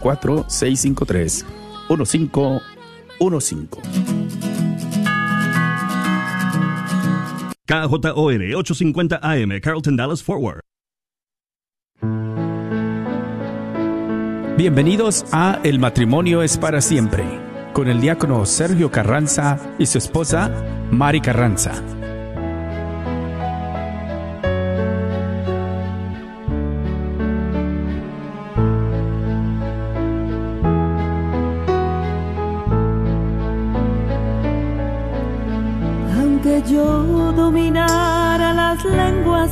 4653 1515. KJOR 850 AM, Carlton Dallas Forward. Bienvenidos a El matrimonio es para siempre, con el diácono Sergio Carranza y su esposa Mari Carranza.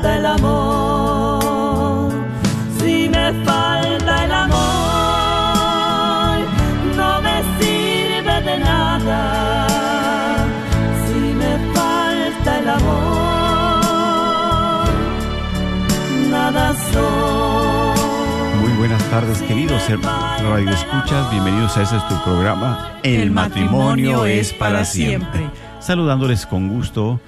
falta el amor, si me falta el amor, no me sirve de nada. Si me falta el amor, nada soy. Muy buenas tardes, queridos Radio Escuchas. Bienvenidos a este es tu programa. El, matrimonio, es para siempre. Saludándoles con gusto,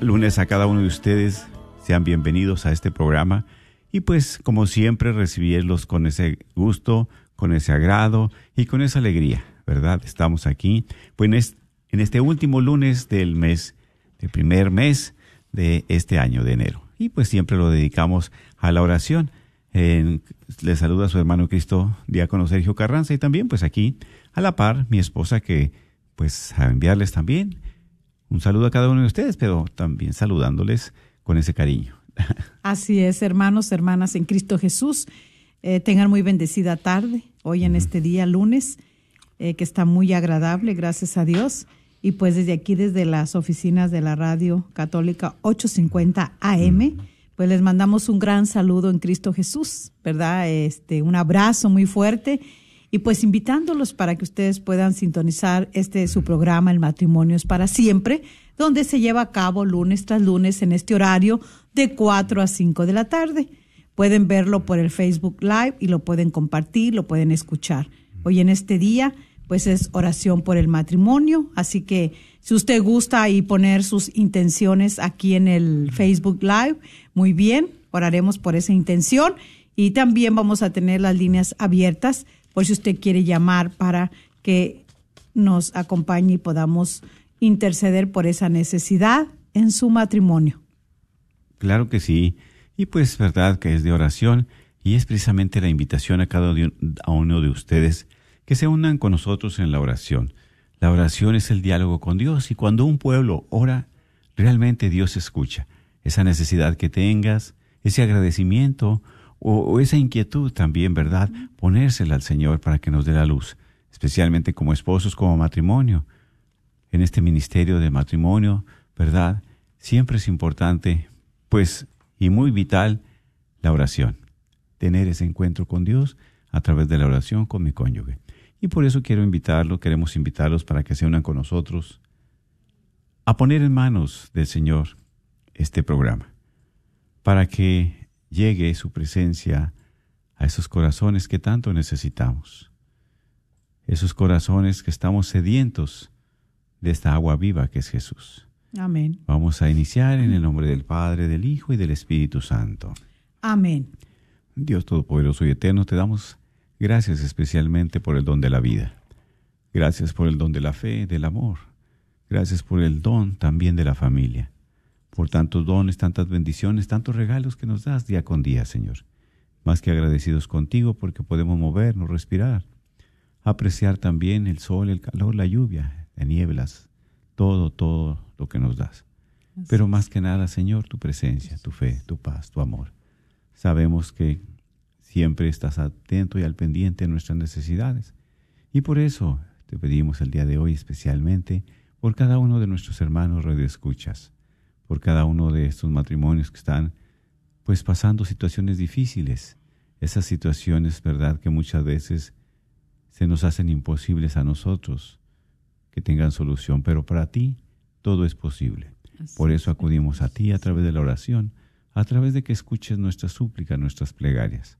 lunes a cada uno de ustedes. Sean bienvenidos a este programa. Y pues, como siempre, recibirlos con ese gusto, con ese agrado y con esa alegría, ¿verdad? Estamos aquí, pues en es- en este último lunes del mes, del primer mes de este año de enero. Y pues siempre lo dedicamos a la oración. En- le saluda a su hermano Cristo, diácono Sergio Carranza, y también pues aquí a la par mi esposa que pues a enviarles también un saludo a cada uno de ustedes, pero también saludándoles con ese cariño. Así es, hermanos, hermanas en Cristo Jesús. Eh, tengan muy bendecida tarde, hoy en este día lunes, eh, que está muy agradable, gracias a Dios. Y pues desde aquí, desde las oficinas de la Radio Católica 850 AM, pues les mandamos un gran saludo en Cristo Jesús, ¿verdad? Este, un abrazo muy fuerte y pues invitándolos para que ustedes puedan sintonizar este su programa El matrimonio es para siempre, donde se lleva a cabo lunes tras lunes en este horario de 4 a 5 de la tarde. Pueden verlo por el Facebook Live y lo pueden compartir, lo pueden escuchar. Hoy en este día, pues es oración por el matrimonio, así que si usted gusta y poner sus intenciones aquí en el Facebook Live, muy bien, oraremos por esa intención y también vamos a tener las líneas abiertas si usted quiere llamar para que nos acompañe y podamos interceder por esa necesidad en su matrimonio. Claro que sí. Y pues verdad que es de oración y es precisamente la invitación a cada uno de ustedes que se unan con nosotros en la oración. La oración es el diálogo con Dios y cuando un pueblo ora, realmente Dios escucha. Esa necesidad que tengas, ese agradecimiento o, o esa inquietud también, ¿verdad? Ponérsela al Señor para que nos dé la luz, especialmente como esposos, como matrimonio. En este ministerio de matrimonio, ¿verdad? Siempre es importante, pues, y muy vital, la oración. Tener ese encuentro con Dios a través de la oración con mi cónyuge. Y por eso quiero invitarlo, queremos invitarlos para que se unan con nosotros a poner en manos del Señor este programa, para que llegue su presencia a esos corazones que tanto necesitamos, esos corazones que estamos sedientos de esta agua viva que es Jesús. Amén. Vamos a iniciar en el nombre del Padre, del Hijo y del Espíritu Santo. Amén. Dios Todopoderoso y Eterno, te damos gracias especialmente por el don de la vida. Gracias por el don de la fe, del amor. Gracias por el don también de la familia. Por tantos dones, tantas bendiciones, tantos regalos que nos das día con día, Señor. Más que agradecidos contigo porque podemos movernos, respirar, apreciar también el sol, el calor, la lluvia, las nieblas, todo, todo lo que nos das. Pero más que nada, Señor, tu presencia, tu fe, tu paz, tu amor. Sabemos que siempre estás atento y al pendiente de nuestras necesidades. Y por eso te pedimos el día de hoy especialmente por cada uno de nuestros hermanos radioescuchas, por cada uno de estos matrimonios que están pues pasando situaciones difíciles, esas situaciones, verdad, que muchas veces se nos hacen imposibles a nosotros que tengan solución, pero para ti todo es posible. Por eso acudimos a ti a través de la oración, a través de que escuches nuestras súplicas, nuestras plegarias.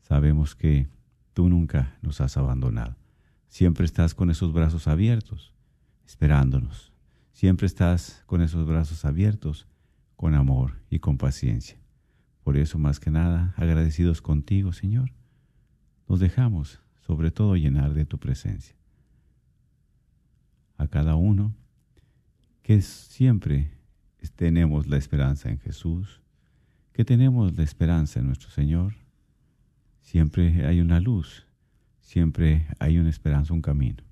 Sabemos que tú nunca nos has abandonado. Siempre estás con esos brazos abiertos, esperándonos. Siempre estás con esos brazos abiertos, con amor y con paciencia. Por eso, más que nada, agradecidos contigo, Señor, nos dejamos sobre todo llenar de tu presencia. A cada uno que siempre tenemos la esperanza en Jesús, que tenemos la esperanza en nuestro Señor, siempre hay una luz, siempre hay una esperanza, un camino.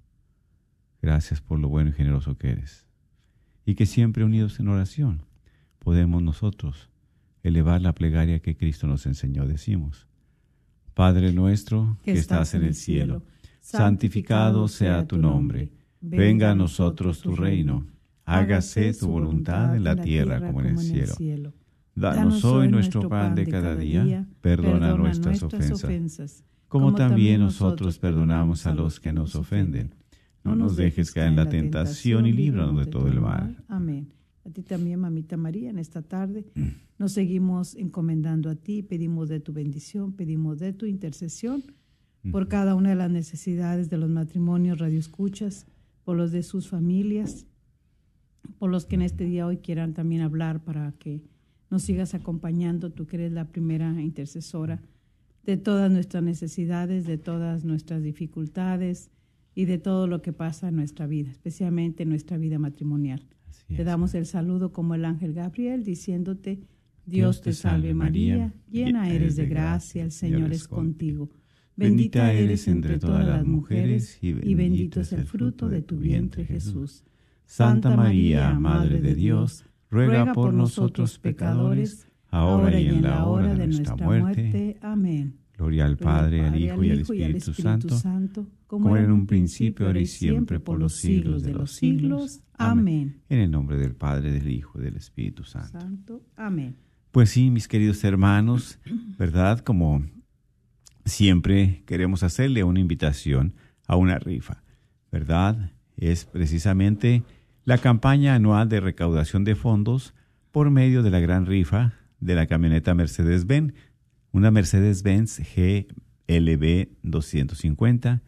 Gracias por lo bueno y generoso que eres. Y que siempre unidos en oración podemos nosotros elevar la plegaria que Cristo nos enseñó. Decimos, Padre nuestro que estás en el cielo, santificado sea tu nombre, venga a nosotros tu reino, hágase tu voluntad en la tierra como en el cielo. Danos hoy nuestro pan de cada día, perdona nuestras ofensas, como también nosotros perdonamos a los que nos ofenden. No nos dejes caer en la tentación y líbranos de todo el mal. Amén. A ti también, mamita María, en esta tarde nos seguimos encomendando a ti, pedimos de tu bendición, pedimos de tu intercesión por cada una de las necesidades de los matrimonios radioescuchas, por los de sus familias, por los que en este día hoy quieran también hablar para que nos sigas acompañando, tú que eres la primera intercesora de todas nuestras necesidades, de todas nuestras dificultades y de todo lo que pasa en nuestra vida, especialmente en nuestra vida matrimonial. Te damos el saludo como el ángel Gabriel, diciéndote, Dios te salve María, llena eres de gracia, el Señor es contigo. Bendita eres entre todas las mujeres y bendito es el fruto de tu vientre Jesús. Santa María, Madre de Dios, ruega por nosotros pecadores, ahora y en la hora de nuestra muerte. Amén. Gloria al Padre, al Hijo y al Espíritu Santo, como era en un principio, ahora y siempre, por los siglos de los siglos. Amén. En el nombre del Padre, del Hijo y del Espíritu Santo. Santo. Amén. Pues sí, mis queridos hermanos, ¿verdad? Como siempre queremos hacerle una invitación a una rifa, ¿verdad? Es precisamente la campaña anual de recaudación de fondos por medio de la gran rifa de la camioneta Mercedes-Benz, una Mercedes-Benz GLB 250,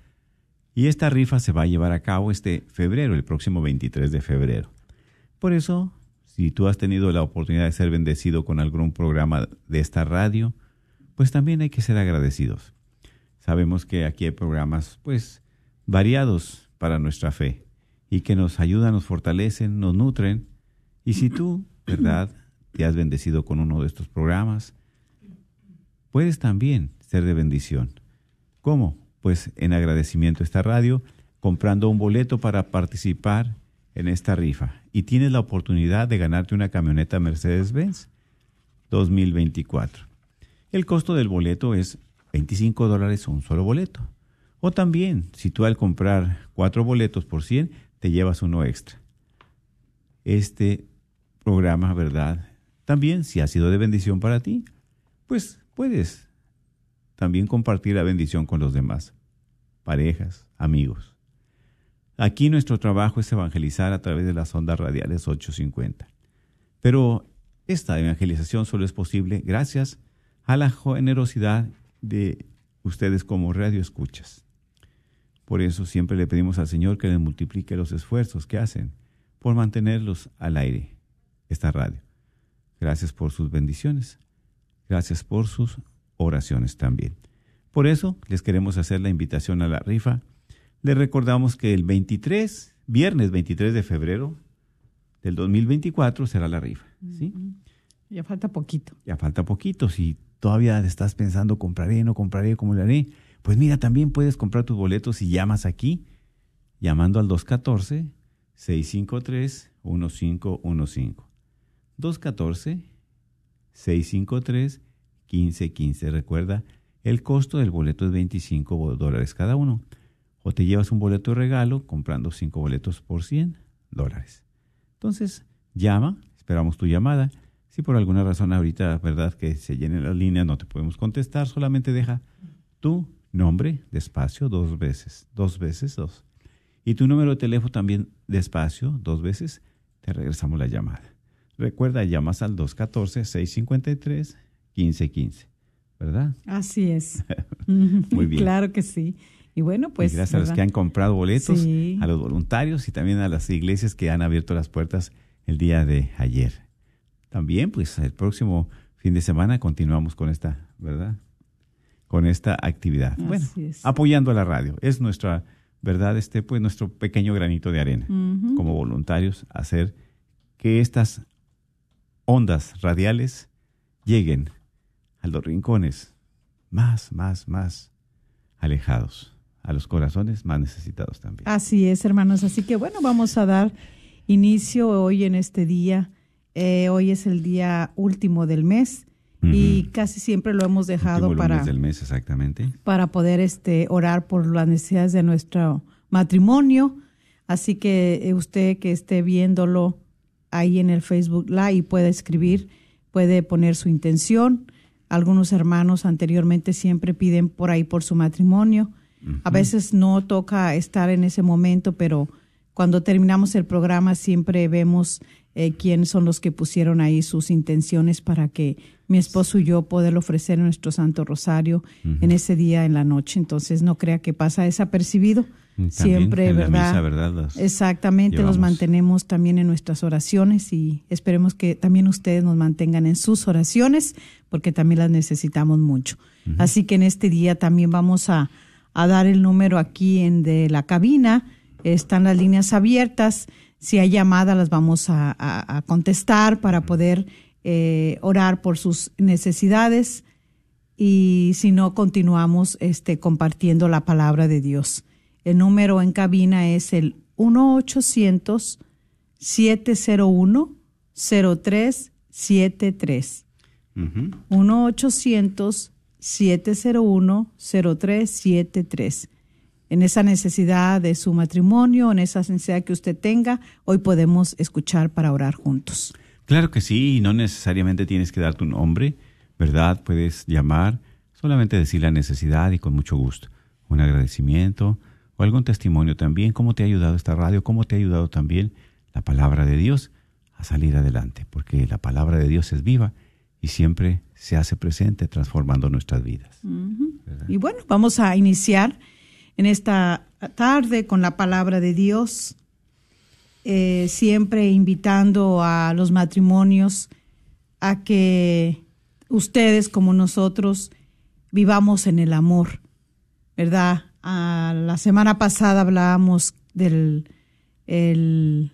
y esta rifa se va a llevar a cabo este febrero, el próximo 23 de febrero. Por eso, si tú has tenido la oportunidad de ser bendecido con algún programa de esta radio, pues también hay que ser agradecidos. Sabemos que aquí hay programas pues variados para nuestra fe y que nos ayudan, nos fortalecen, nos nutren. Y si tú, ¿verdad?, te has bendecido con uno de estos programas, puedes también ser de bendición. ¿Cómo? Pues en agradecimiento a esta radio, comprando un boleto para participar en esta rifa. Y tienes la oportunidad de ganarte una camioneta Mercedes-Benz 2024. El costo del boleto es 25 dólares un solo boleto. O también, si tú al comprar cuatro boletos por 100, te llevas uno extra. Este programa, ¿verdad? También, si ha sido de bendición para ti, pues puedes también compartir la bendición con los demás, parejas, amigos. Aquí nuestro trabajo es evangelizar a través de las ondas radiales 850. Pero esta evangelización solo es posible gracias a la generosidad de ustedes como radio escuchas. Por eso siempre le pedimos al Señor que les multiplique los esfuerzos que hacen por mantenerlos al aire, esta radio. Gracias por sus bendiciones. Gracias por sus oraciones también. Por eso les queremos hacer la invitación a la rifa. Les recordamos que el 23, viernes 23 de febrero del 2024 será la rifa. ¿sí? Ya falta poquito. Ya falta poquito. Si todavía estás pensando, compraré, no compraré, cómo le haré, pues mira, también puedes comprar tus boletos si llamas aquí, llamando al 214-653-1515. 214-653-1515. Recuerda, el costo del boleto es 25 dólares cada uno. O te llevas un boleto de regalo comprando 5 boletos por 100 dólares. Entonces, llama, esperamos tu llamada. Si por alguna razón ahorita, verdad, que se llenen las líneas, no te podemos contestar, solamente deja tu nombre despacio dos veces, dos veces, dos. Y tu número de teléfono también despacio, dos veces, te regresamos la llamada. Recuerda, llamas al 214-653-1515, ¿verdad? Así es. Muy bien. claro que sí. Y bueno, pues. Y gracias a los que han comprado boletos, Sí. a los voluntarios y también a las iglesias que han abierto las puertas el día de ayer. También, pues, el próximo fin de semana continuamos con esta, ¿verdad? Con esta actividad. Así bueno, es. apoyando a la radio. Es nuestra, ¿verdad? Este, pues, nuestro pequeño granito de arena. Como voluntarios, hacer que estas ondas radiales lleguen a los rincones más, más, más alejados, a los corazones más necesitados también. Así es, hermanos. Así que bueno, vamos a dar inicio hoy en este día. Eh, hoy es el día último del mes y casi siempre lo hemos dejado para, del mes, exactamente. para poder este, orar por las necesidades de nuestro matrimonio. Así que eh, usted que esté viéndolo ahí en el Facebook Live puede escribir, puede poner su intención. Algunos hermanos anteriormente siempre piden por ahí por su matrimonio. A veces no toca estar en ese momento, pero cuando terminamos el programa siempre vemos eh, quiénes son los que pusieron ahí sus intenciones para que mi esposo y yo poder ofrecer nuestro Santo Rosario en ese día en la noche. Entonces no crea que pasa desapercibido. También siempre, en la ¿verdad? misa, ¿verdad? Las- Exactamente, los mantenemos también en nuestras oraciones y esperemos que también ustedes nos mantengan en sus oraciones porque también las necesitamos mucho. Así que en este día también vamos a, a dar el número aquí en de la cabina. Están las líneas abiertas. Si hay llamadas las vamos a, a- a contestar para poder eh, orar por sus necesidades y si no continuamos este compartiendo la palabra de Dios. El número en cabina es el 1 800 701 0373. Ujú. 1 800 701 0373. En esa necesidad de su matrimonio, en esa necesidad que usted tenga, hoy podemos escuchar para orar juntos. Claro que sí, y no necesariamente tienes que dar tu nombre, ¿verdad? Puedes llamar, solamente decir la necesidad y con mucho gusto. Un agradecimiento o algún testimonio también, cómo te ha ayudado esta radio, cómo te ha ayudado también la palabra de Dios a salir adelante, porque la palabra de Dios es viva y siempre se hace presente transformando nuestras vidas. Y bueno, vamos a iniciar en esta tarde con la palabra de Dios, eh, siempre invitando a los matrimonios a que ustedes como nosotros vivamos en el amor, ¿verdad? Ah, la semana pasada hablábamos del el,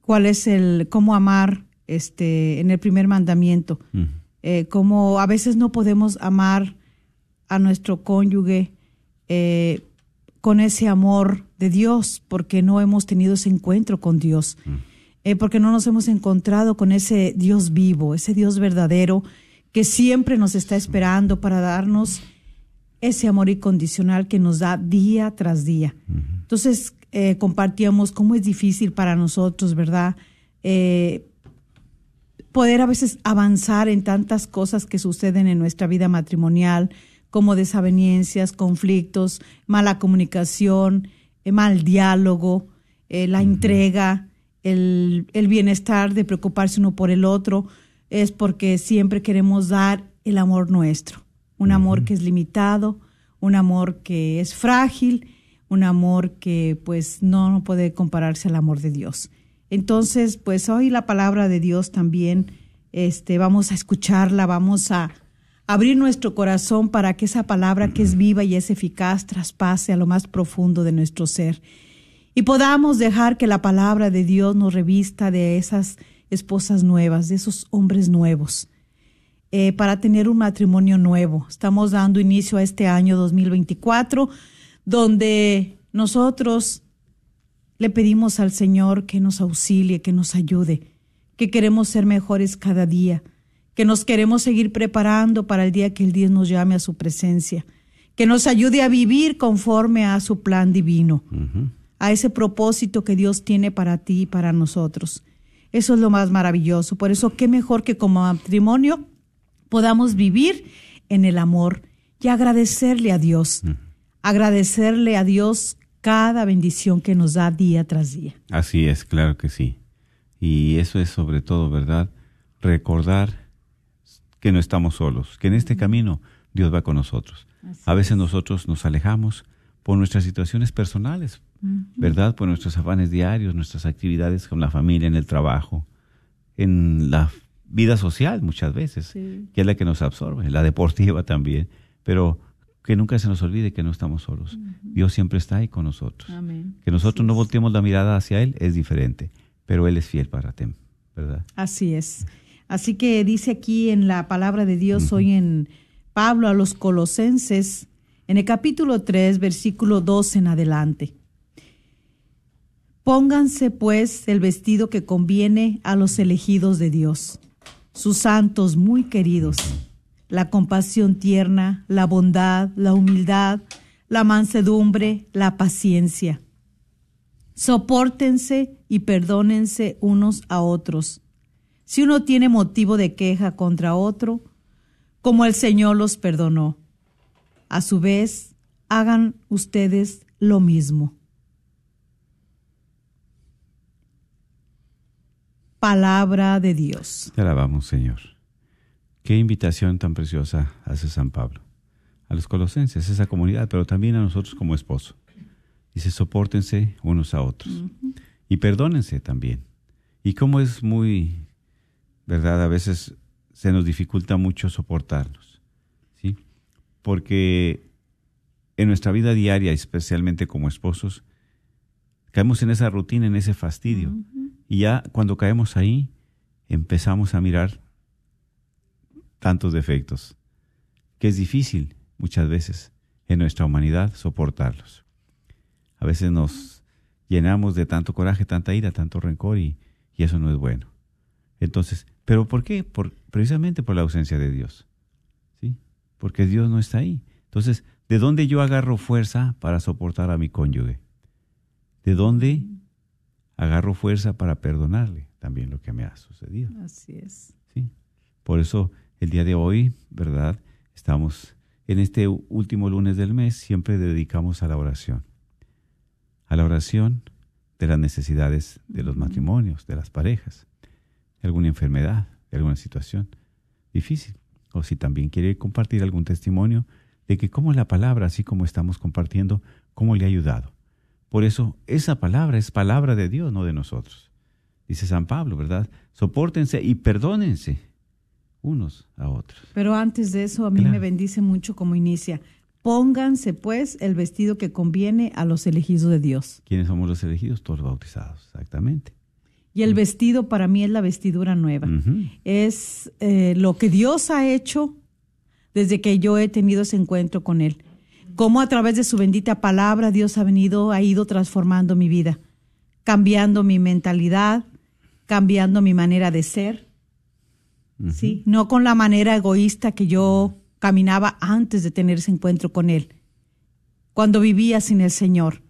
cuál es el cómo amar este en el primer mandamiento. Eh, como a veces no podemos amar a nuestro cónyuge eh, con ese amor de Dios porque no hemos tenido ese encuentro con Dios, eh, porque no nos hemos encontrado con ese Dios vivo, ese Dios verdadero que siempre nos está esperando para darnos ese amor incondicional que nos da día tras día. Entonces, eh, compartíamos cómo es difícil para nosotros, ¿verdad? Eh, poder a veces avanzar en tantas cosas que suceden en nuestra vida matrimonial, como desavenencias, conflictos, mala comunicación, eh, mal diálogo, eh, la entrega, el, el bienestar de preocuparse uno por el otro, es porque siempre queremos dar el amor nuestro, un amor que es limitado, un amor que es frágil, un amor que pues no puede compararse al amor de Dios. Entonces, pues hoy la palabra de Dios también, este, vamos a escucharla, vamos a abrir nuestro corazón para que esa palabra que es viva y es eficaz traspase a lo más profundo de nuestro ser. Y podamos dejar que la palabra de Dios nos revista de esas esposas nuevas, de esos hombres nuevos, eh, para tener un matrimonio nuevo. Estamos dando inicio a este año 2024, donde nosotros le pedimos al Señor que nos auxilie, que nos ayude, que queremos ser mejores cada día, que nos queremos seguir preparando para el día que el Dios nos llame a su presencia, que nos ayude a vivir conforme a su plan divino, a ese propósito que Dios tiene para ti y para nosotros. Eso es lo más maravilloso. Por eso, qué mejor que como matrimonio podamos vivir en el amor y agradecerle a Dios, agradecerle a Dios cada bendición que nos da día tras día. Así es, claro que sí. Y eso es sobre todo, ¿verdad? Recordar que no estamos solos, que en este camino Dios va con nosotros. a veces nosotros nos alejamos por nuestras situaciones personales, ¿verdad? Por nuestros afanes diarios, nuestras actividades con la familia, en el trabajo, en la vida social muchas veces, que es la que nos absorbe, la deportiva también, pero que nunca se nos olvide que no estamos solos. Dios siempre está ahí con nosotros. Que nosotros no volteemos la mirada hacia Él es diferente, pero Él es fiel para ti, ¿verdad? Así es. Así que dice aquí en la palabra de Dios hoy en Pablo a los colosenses, en el capítulo 3, versículo 2 en adelante. Pónganse pues el vestido que conviene a los elegidos de Dios, sus santos muy queridos, la compasión tierna, la bondad, la humildad, la mansedumbre, la paciencia. Sopórtense y perdónense unos a otros si uno tiene motivo de queja contra otro, como el Señor los perdonó. A su vez, hagan ustedes lo mismo. Palabra de Dios. Te alabamos, Señor. Qué invitación tan preciosa hace San Pablo. A los colosenses, esa comunidad, pero también a nosotros como esposo. Dice, soportense unos a otros. Y perdónense también. Y como es muy ¿verdad? A veces se nos dificulta mucho soportarlos, ¿sí? Porque en nuestra vida diaria, especialmente como esposos, caemos en esa rutina, en ese fastidio. Y ya cuando caemos ahí, empezamos a mirar tantos defectos, que es difícil muchas veces en nuestra humanidad soportarlos. A veces nos llenamos de tanto coraje, tanta ira, tanto rencor y, y eso no es bueno. Entonces, ¿Pero por qué? Por, precisamente por la ausencia de Dios. ¿sí? Porque Dios no está ahí. Entonces, ¿de dónde yo agarro fuerza para soportar a mi cónyuge? ¿De dónde agarro fuerza para perdonarle también lo que me ha sucedido? Así es. ¿Sí? Por eso el día de hoy, ¿verdad? Estamos en este último lunes del mes, siempre dedicamos a la oración. A la oración de las necesidades de los matrimonios, de las parejas alguna enfermedad, de alguna situación difícil. O si también quiere compartir algún testimonio de que cómo la palabra, así como estamos compartiendo, cómo le ha ayudado. Por eso esa palabra es palabra de Dios, no de nosotros. Dice San Pablo, ¿verdad? Sopórtense y perdónense unos a otros. Pero antes de eso, a mí me bendice mucho como inicia. Pónganse pues el vestido que conviene a los elegidos de Dios. ¿Quiénes somos los elegidos? Todos bautizados, exactamente. Y el vestido para mí es la vestidura nueva. Es eh, lo que Dios ha hecho desde que yo he tenido ese encuentro con Él. Cómo a través de su bendita palabra Dios ha venido, ha ido transformando mi vida, cambiando mi mentalidad, cambiando mi manera de ser. ¿sí? No con la manera egoísta que yo caminaba antes de tener ese encuentro con Él, cuando vivía sin el Señor.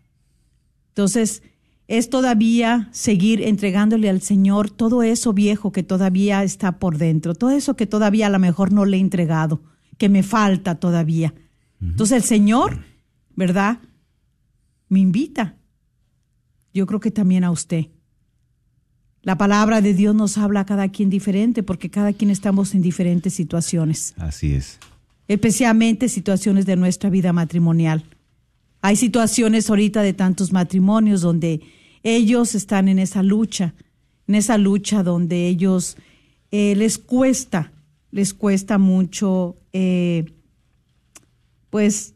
Entonces, es todavía seguir entregándole al Señor todo eso viejo que todavía está por dentro, todo eso que todavía a lo mejor no le he entregado, que me falta todavía. Entonces el Señor, ¿verdad? Me invita. Yo creo que también a usted. La palabra de Dios nos habla a cada quien diferente porque cada quien estamos en diferentes situaciones. Así es. Especialmente situaciones de nuestra vida matrimonial. Hay situaciones ahorita de tantos matrimonios donde ellos están en esa lucha, en esa lucha donde ellos eh, les cuesta, les cuesta mucho, eh, pues,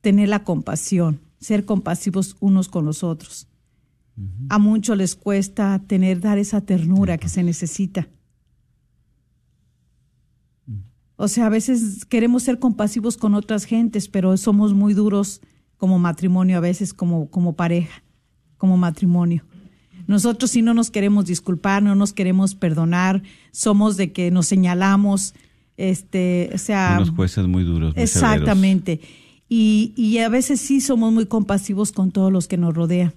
tener la compasión, ser compasivos unos con los otros. A muchos les cuesta tener, dar esa ternura que se necesita. O sea, a veces queremos ser compasivos con otras gentes, pero somos muy duros como matrimonio, a veces como, como pareja, como matrimonio. Nosotros si no nos queremos disculpar, no nos queremos perdonar, somos de que nos señalamos, este, o sea... Unos jueces muy duros. Muy exactamente. Y, y, a veces sí somos muy compasivos con todos los que nos rodean.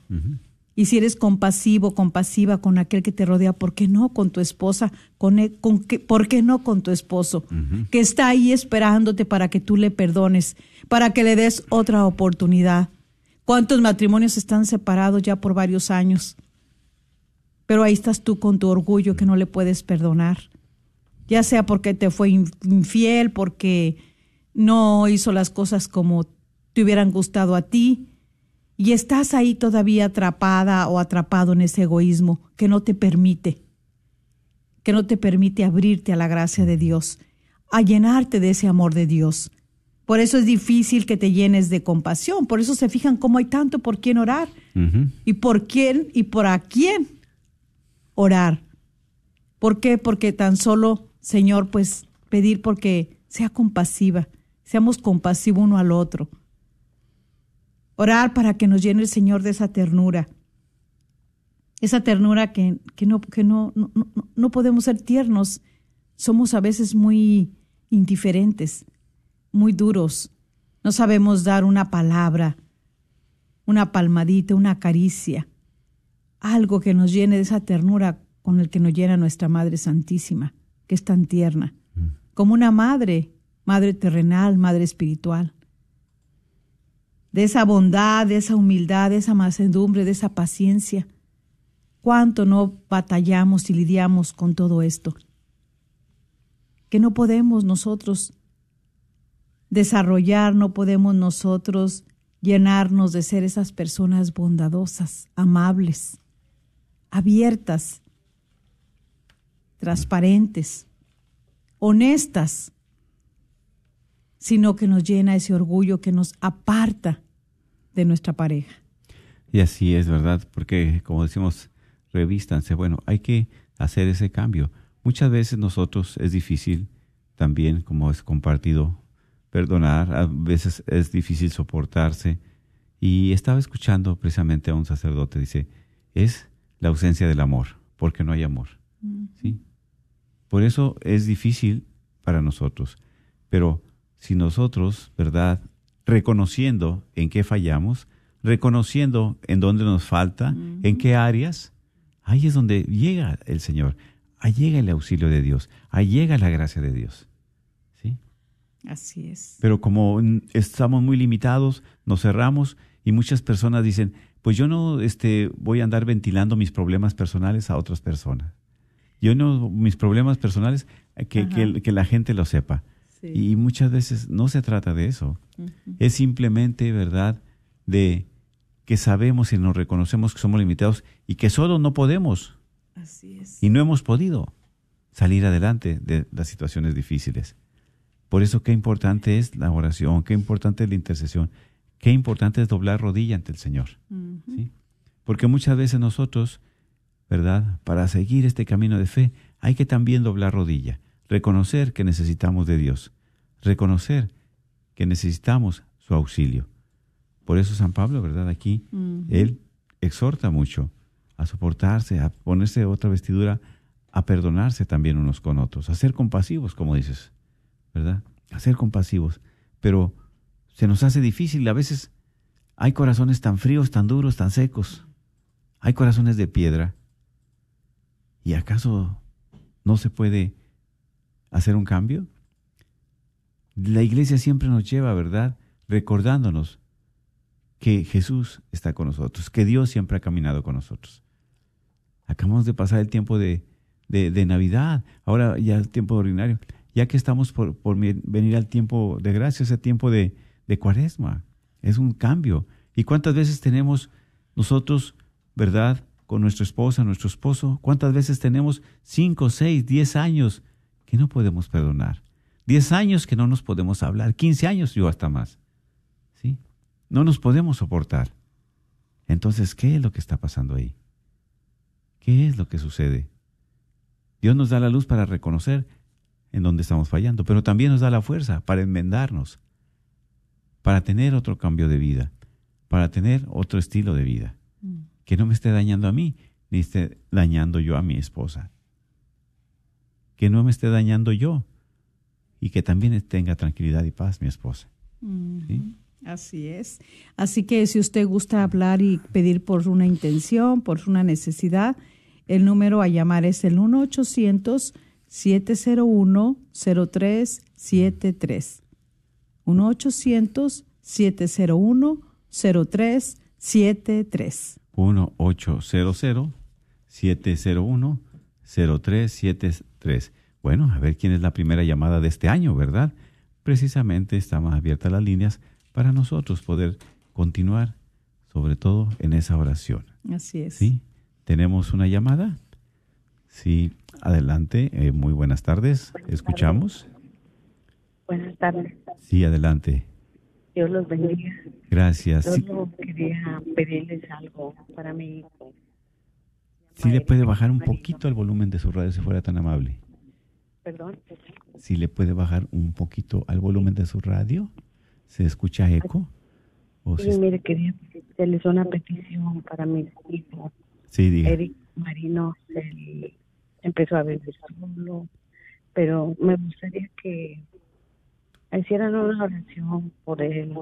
Y si eres compasivo, compasiva con aquel que te rodea, ¿por qué no con tu esposa? Con, e, con que, ¿Por qué no con tu esposo? Que está ahí esperándote para que tú le perdones, para que le des otra oportunidad. ¿Cuántos matrimonios están separados ya por varios años? Pero ahí estás tú con tu orgullo que no le puedes perdonar. Ya sea porque te fue infiel, porque no hizo las cosas como te hubieran gustado a ti, y estás ahí todavía atrapada o atrapado en ese egoísmo que no te permite, que no te permite abrirte a la gracia de Dios, a llenarte de ese amor de Dios. Por eso es difícil que te llenes de compasión, por eso se fijan cómo hay tanto por quién orar y por quién y por a quién orar. ¿Por qué? Porque tan solo, Señor, pues pedir porque sea compasiva, seamos compasivos uno al otro Orar para que nos llene el Señor de esa ternura. Esa ternura que, que, no, que no, no, no podemos ser tiernos. Somos a veces muy indiferentes, muy duros. No sabemos dar una palabra, una palmadita, una caricia, algo que nos llene de esa ternura con el que nos llena nuestra Madre Santísima, que es tan tierna, mm. como una madre, madre terrenal, madre espiritual de esa bondad, de esa humildad, de esa mansedumbre, de esa paciencia. ¿Cuánto no batallamos y lidiamos con todo esto? Que no podemos nosotros desarrollar, no podemos nosotros llenarnos de ser esas personas bondadosas, amables, abiertas, transparentes, honestas, sino que nos llena ese orgullo que nos aparta de nuestra pareja. Y así es, ¿verdad? Porque, como decimos, revístanse. Bueno, hay que hacer ese cambio. Muchas veces nosotros es difícil también, como es compartido, perdonar. A veces es difícil soportarse. Y estaba escuchando precisamente a un sacerdote, dice, es la ausencia del amor, porque no hay amor. ¿Sí? Por eso es difícil para nosotros. Pero si nosotros, ¿verdad? Reconociendo en qué fallamos, reconociendo en dónde nos falta, en qué áreas, ahí es donde llega el Señor, ahí llega el auxilio de Dios, ahí llega la gracia de Dios. ¿Sí? Así es. Pero como estamos muy limitados, nos cerramos y muchas personas dicen, pues yo no este, voy a andar ventilando mis problemas personales a otras personas. Yo no, mis problemas personales, que, que, que la gente lo sepa. Y muchas veces no se trata de eso. Es simplemente, ¿verdad?, de que sabemos y nos reconocemos que somos limitados y que solo no podemos. Así es. Y no hemos podido salir adelante de las situaciones difíciles. Por eso qué importante es la oración, qué importante es la intercesión, qué importante es doblar rodilla ante el Señor. ¿sí? Porque muchas veces nosotros, ¿verdad? Para seguir este camino de fe, hay que también doblar rodilla reconocer que necesitamos de Dios, reconocer que necesitamos su auxilio. Por eso San Pablo, ¿verdad? Aquí, él exhorta mucho a soportarse, a ponerse otra vestidura, a perdonarse también unos con otros, a ser compasivos, como dices, ¿verdad? A ser compasivos. Pero se nos hace difícil, a veces hay corazones tan fríos, tan duros, tan secos. Hay corazones de piedra. ¿Y acaso no se puede hacer un cambio? La iglesia siempre nos lleva, ¿verdad? Recordándonos que Jesús está con nosotros, que Dios siempre ha caminado con nosotros. Acabamos de pasar el tiempo de, de, Navidad, ahora ya el tiempo ordinario, ya que estamos por, por, venir al tiempo de gracia, ese tiempo de, de cuaresma. es un cambio. ¿Y cuántas veces tenemos nosotros, verdad, con nuestra esposa, nuestro esposo, cuántas veces tenemos cinco, seis, diez años que no podemos perdonar? Diez años que no nos podemos hablar, quince años yo hasta más. ¿Sí? No nos podemos soportar. Entonces, ¿qué es lo que está pasando ahí? ¿Qué es lo que sucede? Dios nos da la luz para reconocer en dónde estamos fallando, pero también nos da la fuerza para enmendarnos, para tener otro cambio de vida, para tener otro estilo de vida. Que no me esté dañando a mí, ni esté dañando yo a mi esposa, que no me esté dañando yo y que también tenga tranquilidad y paz mi esposa. Así es. Así que si usted gusta hablar y pedir por una intención, por una necesidad, el número a llamar es el 1-800-701-0373. 1-800-701-0373. 1-800-701-0373. Bueno, a ver quién es la primera llamada de este año, ¿verdad? Precisamente estamos abiertas las líneas para nosotros poder continuar, sobre todo en esa oración. Así es. ¿Sí? ¿Tenemos una llamada? Sí, adelante. Eh, muy buenas tardes. ¿Escuchamos? Buenas tardes. Sí, adelante. Dios los bendiga. Gracias. Yo quería pedirles algo para mi hijo. Sí, le puede bajar un poquito el volumen de su radio si fuera tan amable. Perdón. Si le puede bajar un poquito al volumen de su radio. ¿Se escucha eco? sí, mire, quería hacerles una petición para mi hijo. Sí, diga. Eric Marino empezó a vivir solo, pero me gustaría que hicieran una oración por él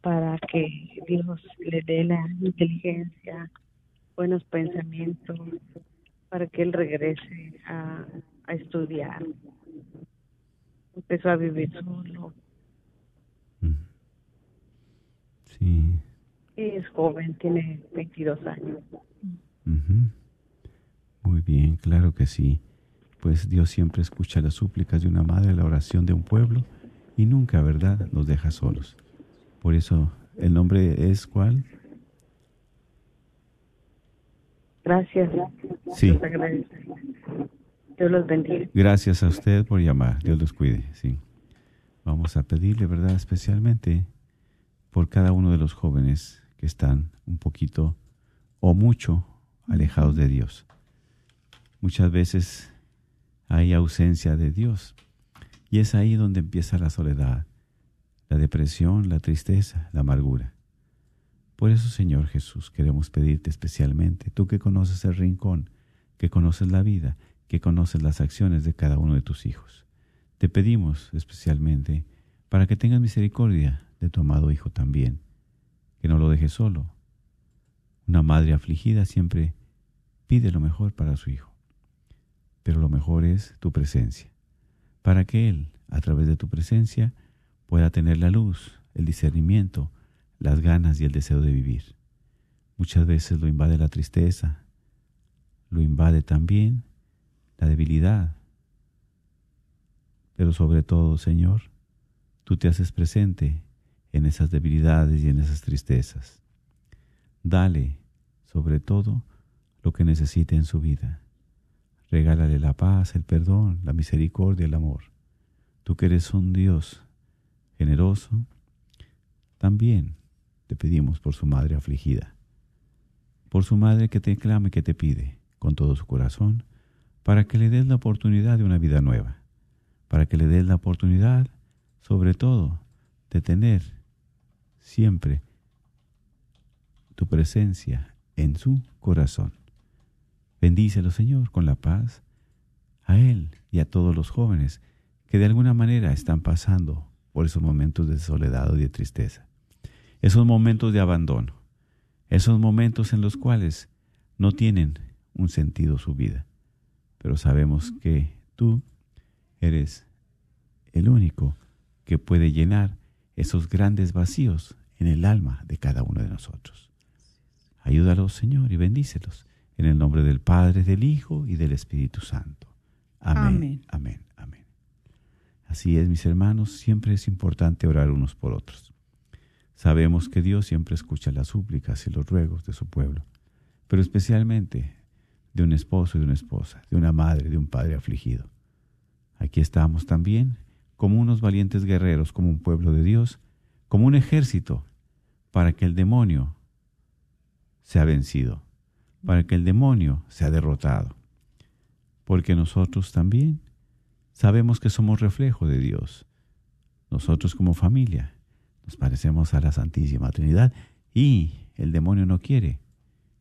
para que Dios le dé la inteligencia, buenos pensamientos, para que él regrese a, a estudiar. Empezó a vivir solo. Sí. Es joven, tiene 22 años. Muy bien, claro que sí. Pues Dios siempre escucha las súplicas de una madre, la oración de un pueblo y nunca, ¿verdad?, nos deja solos. Por eso, ¿el nombre es cuál? Gracias. Sí. Dios los bendiga. Gracias a usted por llamar. Dios los cuide, sí. Vamos a pedirle, ¿verdad?, especialmente por cada uno de los jóvenes que están un poquito o mucho alejados de Dios. Muchas veces hay ausencia de Dios y es ahí donde empieza la soledad, la depresión, la tristeza, la amargura. Por eso, Señor Jesús, queremos pedirte especialmente, tú que conoces el rincón, que conoces la vida, que conoces las acciones de cada uno de tus hijos. Te pedimos especialmente para que tengas misericordia de tu amado Hijo también, que no lo dejes solo. Una madre afligida siempre pide lo mejor para su hijo, pero lo mejor es tu presencia, para que Él, a través de tu presencia, pueda tener la luz, el discernimiento, las ganas y el deseo de vivir. Muchas veces lo invade la tristeza, lo invade también la debilidad, pero sobre todo, Señor, tú te haces presente en esas debilidades y en esas tristezas. Dale, sobre todo, lo que necesite en su vida. Regálale la paz, el perdón, la misericordia, el amor. Tú que eres un Dios generoso, también te pedimos por su madre afligida, por su madre que te clama y que te pide con todo su corazón, para que le des la oportunidad de una vida nueva, para que le des la oportunidad, sobre todo, de tener siempre tu presencia en su corazón. Bendícelo, Señor, con la paz a Él y a todos los jóvenes que de alguna manera están pasando por esos momentos de soledad o de tristeza, esos momentos de abandono, esos momentos en los cuales no tienen un sentido su vida. Pero sabemos que tú eres el único que puede llenar esos grandes vacíos en el alma de cada uno de nosotros. Ayúdalos, Señor, y bendícelos. En el nombre del Padre, del Hijo y del Espíritu Santo. Amén. Amén. Amén. Así es, mis hermanos, siempre es importante orar unos por otros. Sabemos que Dios siempre escucha las súplicas y los ruegos de su pueblo, pero especialmente de un esposo y de una esposa, de una madre, de un padre afligido. Aquí estamos también como unos valientes guerreros, como un pueblo de Dios, como un ejército, para que el demonio sea vencido, para que el demonio sea derrotado. Porque nosotros también sabemos que somos reflejo de Dios. Nosotros como familia nos parecemos a la Santísima Trinidad y el demonio no quiere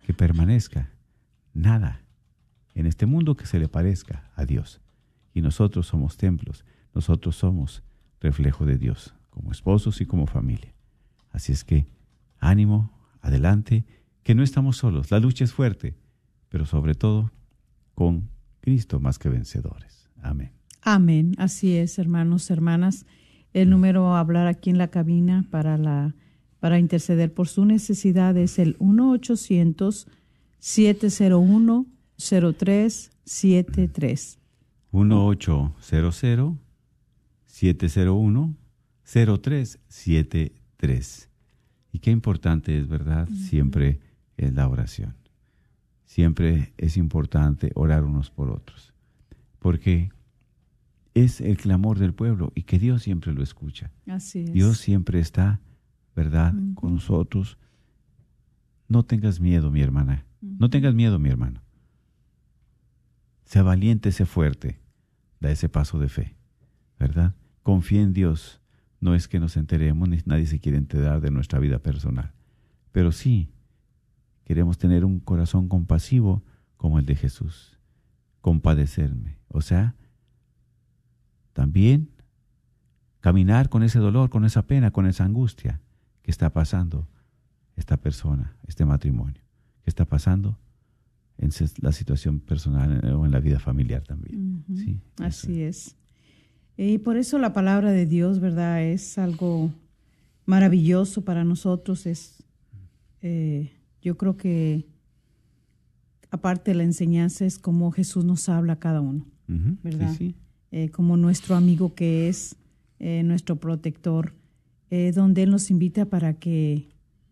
que permanezca nada en este mundo que se le parezca a Dios. Y nosotros somos templos, nosotros somos reflejo de Dios, como esposos y como familia. Así es que ánimo, adelante, que no estamos solos, la lucha es fuerte, pero sobre todo con Cristo más que vencedores. Amén. Amén, así es, hermanos, hermanas. El número a hablar aquí en la cabina para la para interceder por su necesidad es el 1 800 701 0373. 1 800 701 0373. Y qué importante es, ¿verdad? Siempre es la oración. Siempre es importante orar unos por otros. Porque es el clamor del pueblo y que Dios siempre lo escucha. Así es. Dios siempre está, ¿verdad?, con nosotros. No tengas miedo, mi hermana. No tengas miedo, mi hermano. Sea valiente, sea fuerte. Da ese paso de fe, ¿verdad? Confía en Dios. No es que nos enteremos, ni nadie se quiere enterar de nuestra vida personal. Pero sí, queremos tener un corazón compasivo como el de Jesús. Compadecerme. O sea, también caminar con ese dolor, con esa pena, con esa angustia que está pasando esta persona, este matrimonio, que está pasando en la situación personal o en la vida familiar también. sí, Así es. Y por eso la palabra de Dios, ¿verdad? Es algo maravilloso para nosotros. Es, eh, yo creo que aparte de la enseñanza es como Jesús nos habla a cada uno, ¿verdad? Sí, sí. Eh, como nuestro amigo que es, eh, nuestro protector, eh, donde Él nos invita para que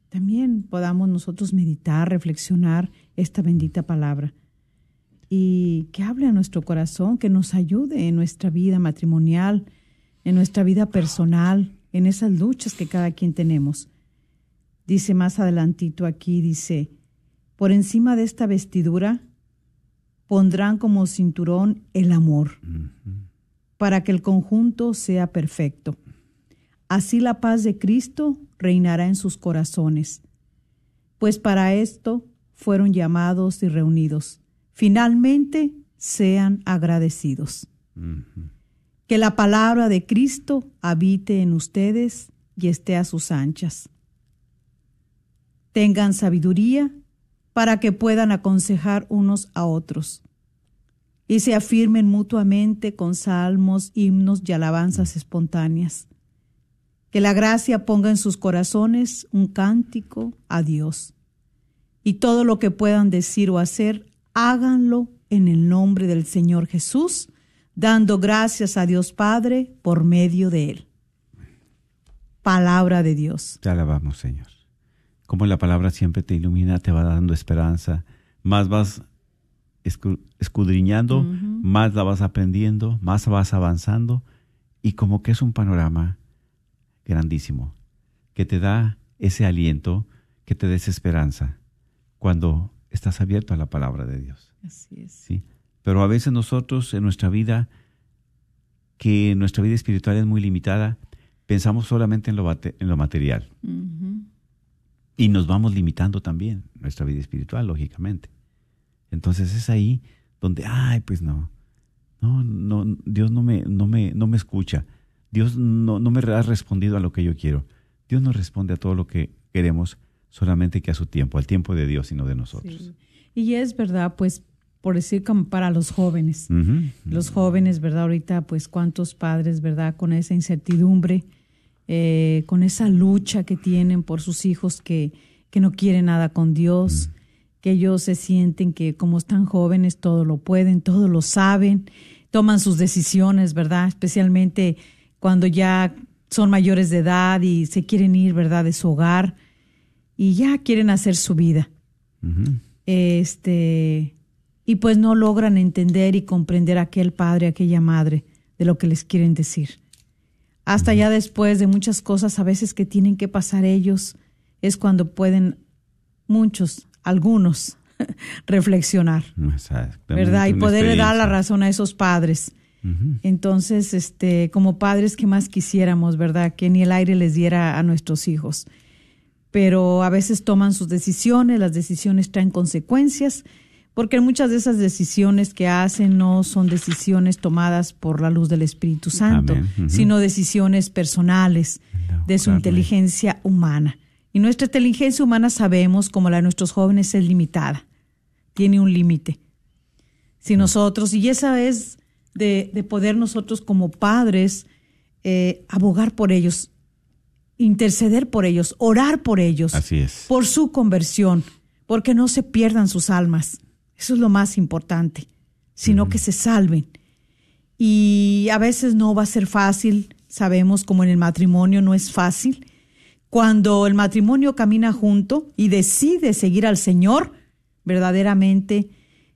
también podamos nosotros meditar, reflexionar esta bendita palabra y que hable a nuestro corazón, que nos ayude en nuestra vida matrimonial, en nuestra vida personal, en esas luchas que cada quien tenemos. Dice más adelantito aquí, dice, por encima de esta vestidura pondrán como cinturón el amor, para que el conjunto sea perfecto. Así la paz de Cristo reinará en sus corazones, pues para esto fueron llamados y reunidos. Finalmente, sean agradecidos. Que la palabra de Cristo habite en ustedes y esté a sus anchas. Tengan sabiduría para que puedan aconsejar unos a otros y se afirmen mutuamente con salmos, himnos y alabanzas espontáneas. Que la gracia ponga en sus corazones un cántico a Dios. Y todo lo que puedan decir o hacer, háganlo en el nombre del Señor Jesús, dando gracias a Dios Padre por medio de Él. Palabra de Dios. Te alabamos, Señor. Como la palabra siempre te ilumina, te va dando esperanza, más vas escudriñando, más la vas aprendiendo, más vas avanzando y como que es un panorama grandísimo que te da ese aliento, que te des esperanza cuando estás abierto a la palabra de Dios. Así es. ¿sí? Pero a veces nosotros en nuestra vida, que nuestra vida espiritual es muy limitada, pensamos solamente en lo, en lo material. Y nos vamos limitando también nuestra vida espiritual, lógicamente. Entonces es ahí donde, ay, pues no, no, no, Dios no me, no me, no me escucha. Dios no, no me ha respondido a lo que yo quiero. Dios no responde a todo lo que queremos, solamente que a su tiempo, al tiempo de Dios y no de nosotros. Y es verdad, pues, por decir como para los jóvenes. Los jóvenes, ¿verdad? Ahorita, pues, cuántos padres, ¿verdad? Con esa incertidumbre, eh, con esa lucha que tienen por sus hijos que, que no quieren nada con Dios, que ellos se sienten que como están jóvenes todo lo pueden, todo lo saben, toman sus decisiones, ¿verdad? Especialmente cuando ya son mayores de edad y se quieren ir, ¿verdad?, de su hogar y ya quieren hacer su vida. Este, y pues no logran entender y comprender a aquel padre, aquella madre de lo que les quieren decir. Hasta ya después de muchas cosas a veces que tienen que pasar ellos, es cuando pueden muchos, algunos, reflexionar, ¿verdad? Y poderle dar la razón a esos padres. Entonces, este, como padres, ¿qué más quisiéramos, verdad? Que ni el aire les diera a nuestros hijos. Pero a veces toman sus decisiones, las decisiones traen consecuencias, porque muchas de esas decisiones que hacen no son decisiones tomadas por la luz del Espíritu Santo, sino decisiones personales de su inteligencia humana. Y nuestra inteligencia humana sabemos, como la de nuestros jóvenes, es limitada, tiene un límite. Si nosotros, y esa es de, poder nosotros como padres eh, abogar por ellos, interceder por ellos, orar por ellos, Así es. por su conversión, porque no se pierdan sus almas. Eso es lo más importante, sino que se salven. Y a veces no va a ser fácil, sabemos como en el matrimonio no es fácil, cuando el matrimonio camina junto y decide seguir al Señor, verdaderamente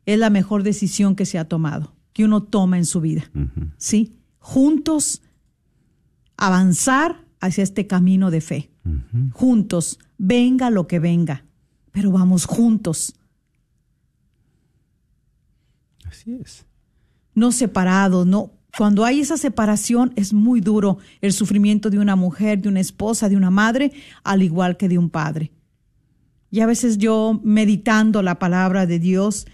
es la mejor decisión que se ha tomado, que uno toma en su vida. ¿Sí? Juntos avanzar hacia este camino de fe. Juntos, venga lo que venga, pero vamos juntos. Así es. No separados, no cuando hay esa separación es muy duro el sufrimiento de una mujer, de una esposa, de una madre, al igual que de un padre. Y a veces yo, meditando la palabra de Dios,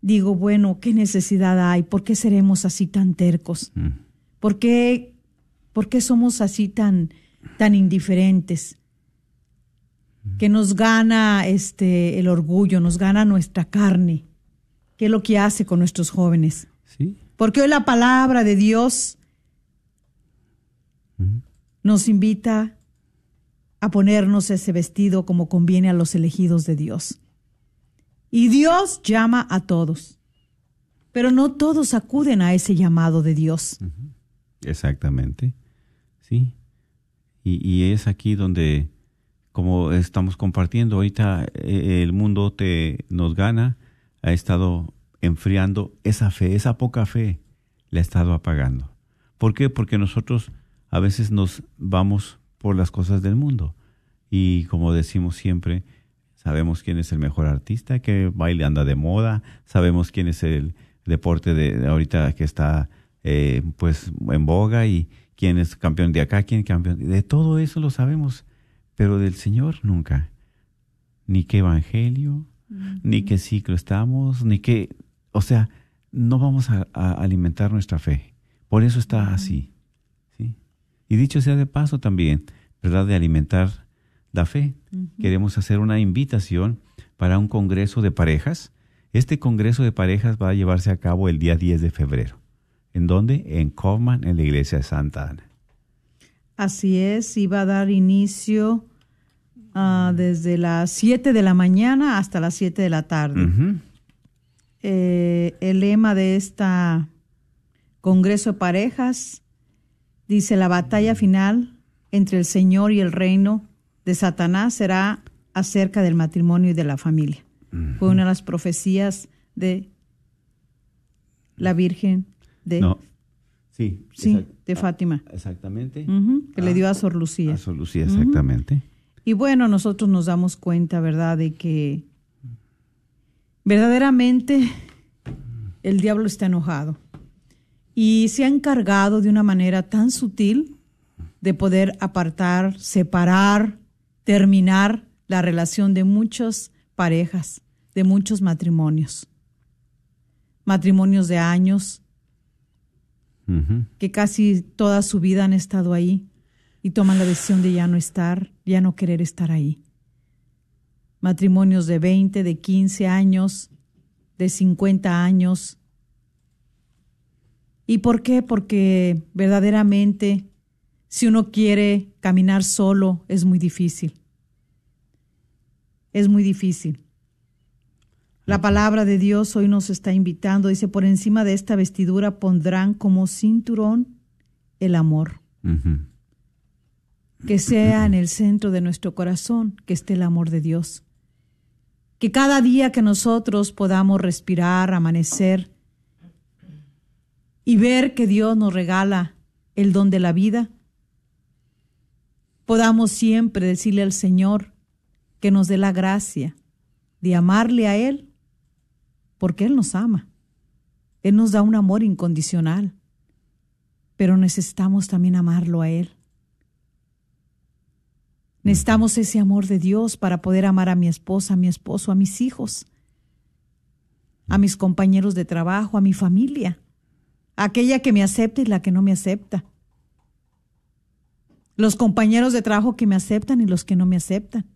digo, bueno, ¿qué necesidad hay? ¿Por qué seremos así tan tercos? Mm. ¿Por qué, por qué somos así tan, tan indiferentes? Que nos gana este el orgullo, nos gana nuestra carne. ¿Qué es lo que hace con nuestros jóvenes? Sí. Porque hoy la palabra de Dios nos invita a ponernos ese vestido como conviene a los elegidos de Dios. Y Dios llama a todos, pero no todos acuden a ese llamado de Dios. Exactamente. Sí. Y, y es aquí donde, como estamos compartiendo, ahorita eh, el mundo te nos gana, ha estado enfriando esa fe, esa poca fe, la ha estado apagando. ¿Por qué? Porque nosotros a veces nos vamos por las cosas del mundo. Y como decimos siempre, sabemos quién es el mejor artista, que baile anda de moda, sabemos quién es el deporte de, ahorita que está eh, pues en boga y quién es campeón de acá, quién es campeón. De todo eso lo sabemos, pero del Señor nunca. Ni qué evangelio, ni qué ciclo estamos, ni qué o sea, no vamos a, alimentar nuestra fe. Por eso está así. ¿sí? Y dicho sea de paso también, ¿verdad? De alimentar la fe. Queremos hacer una invitación para un congreso de parejas. Este congreso de parejas va a llevarse a cabo el día 10 de febrero. ¿En dónde? En Kaufman, en la iglesia de Santa Ana. Así es, y va a dar inicio ah, desde las 7 de la mañana hasta las 7 de la tarde. Eh, el lema de esta Congreso de Parejas dice, la batalla final entre el Señor y el reino de Satanás será acerca del matrimonio y de la familia. Fue una de las profecías de la Virgen de, no. sí, sí de Fátima. Exactamente. que le dio a Sor Lucía. A Sor Lucía, exactamente. Y bueno, nosotros nos damos cuenta, ¿verdad?, de que verdaderamente el diablo está enojado y se ha encargado de una manera tan sutil de poder apartar, separar, terminar la relación de muchas parejas, de muchos matrimonios. Matrimonios de años, que casi toda su vida han estado ahí y toman la decisión de ya no estar, ya no querer estar ahí matrimonios de 20, de 15 años, de 50 años. ¿Y por qué? Porque verdaderamente si uno quiere caminar solo es muy difícil. Es muy difícil. La palabra de Dios hoy nos está invitando, dice, por encima de esta vestidura pondrán como cinturón el amor. Que sea en el centro de nuestro corazón, que esté el amor de Dios. Que cada día que nosotros podamos respirar, amanecer y ver que Dios nos regala el don de la vida, podamos siempre decirle al Señor que nos dé la gracia de amarle a Él, porque Él nos ama. Él nos da un amor incondicional, pero necesitamos también amarlo a Él. Necesitamos ese amor de Dios para poder amar a mi esposa, a mi esposo, a mis hijos, a mis compañeros de trabajo, a mi familia, a aquella que me acepta y la que no me acepta, los compañeros de trabajo que me aceptan y los que no me aceptan.